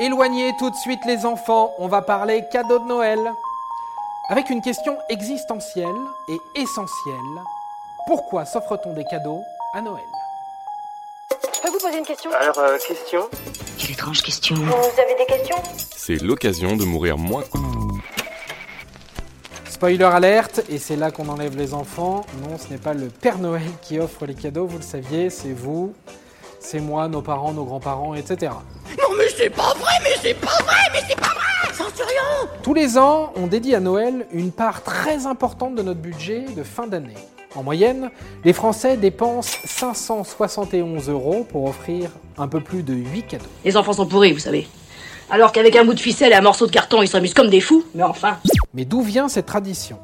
Éloignez tout de suite les enfants, on va parler cadeau de Noël. Avec une question existentielle et essentielle. Pourquoi s'offre-t-on des cadeaux à Noël? Je peux vous poser une question? Alors, euh, question? Quelle étrange question. Vous avez des questions? C'est l'occasion de mourir moins. Spoiler alerte, et c'est là qu'on enlève les enfants. Non, ce n'est pas le Père Noël qui offre les cadeaux, vous le saviez, c'est vous, c'est moi, nos parents, nos grands-parents, etc. Non mais c'est pas vrai, mais c'est pas vrai, mais c'est pas vrai Centurion Tous les ans, on dédie à Noël une part très importante de notre budget de fin d'année. En moyenne, les Français dépensent 571 euros pour offrir un peu plus de 8 cadeaux. Les enfants sont pourris, vous savez. Alors qu'avec un bout de ficelle et un morceau de carton, ils s'amusent comme des fous. Mais enfin. Mais d'où vient cette tradition?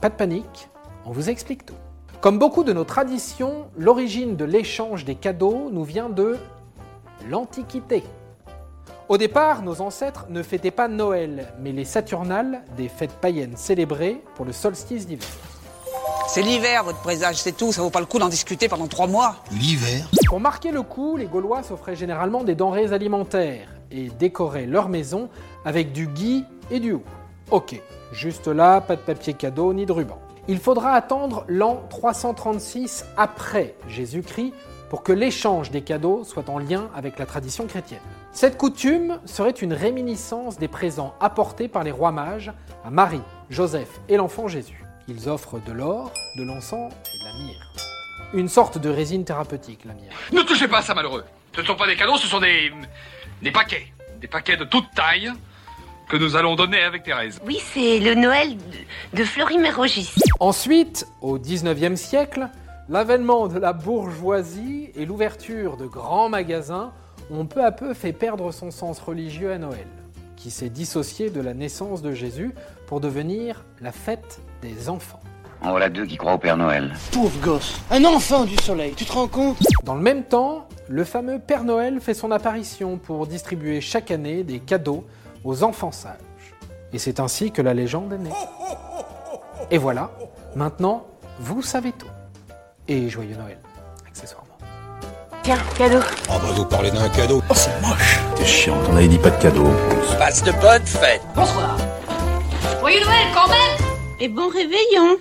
Pas de panique, on vous explique tout. Comme beaucoup de nos traditions, l'origine de l'échange des cadeaux nous vient de l'Antiquité. Au départ, nos ancêtres ne fêtaient pas Noël, mais les Saturnales, des fêtes païennes célébrées pour le solstice d'hiver. C'est l'hiver, votre présage, c'est tout. Ça vaut pas le coup d'en discuter pendant trois mois. L'hiver Pour marquer le coup, les Gaulois s'offraient généralement des denrées alimentaires et décoraient leur maison avec du gui et du hou. Ok, juste là, pas de papier cadeau ni de ruban. Il faudra attendre l'an 336 après Jésus-Christ pour que l'échange des cadeaux soit en lien avec la tradition chrétienne. Cette coutume serait une réminiscence des présents apportés par les rois mages à Marie, Joseph et l'enfant Jésus. Ils offrent de l'or, de l'encens et de la myrrhe. Une sorte de résine thérapeutique, la myrrhe. Ne touchez pas à ça, malheureux. Ce ne sont pas des cadeaux, ce sont des. des paquets. Des paquets de toute taille que nous allons donner avec Thérèse. Oui, c'est le Noël de, de Florimérogis. Ensuite, au 19e siècle, l'avènement de la bourgeoisie et l'ouverture de grands magasins ont peu à peu fait perdre son sens religieux à Noël, qui s'est dissocié de la naissance de Jésus pour devenir la fête des enfants. En voilà deux qui croient au Père Noël. Pauvre gosse, un enfant du soleil, tu te rends compte? Dans le même temps, le fameux Père Noël fait son apparition pour distribuer chaque année des cadeaux aux enfants sages. Et c'est ainsi que la légende est née. Et voilà, maintenant, vous savez tout. Et joyeux Noël, accessoirement. Tiens, cadeau. Oh bah vous parlez d'un cadeau. Oh c'est moche. T'es chiant, on avait dit pas de cadeau. Passe de bonnes fêtes. Bonsoir. Joyeux Noël quand même Et bon réveillon.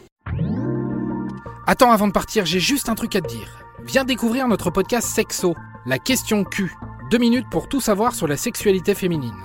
Attends, avant de partir, j'ai juste un truc à te dire. Viens découvrir notre podcast Sexo, la question Q. Deux minutes pour tout savoir sur la sexualité féminine.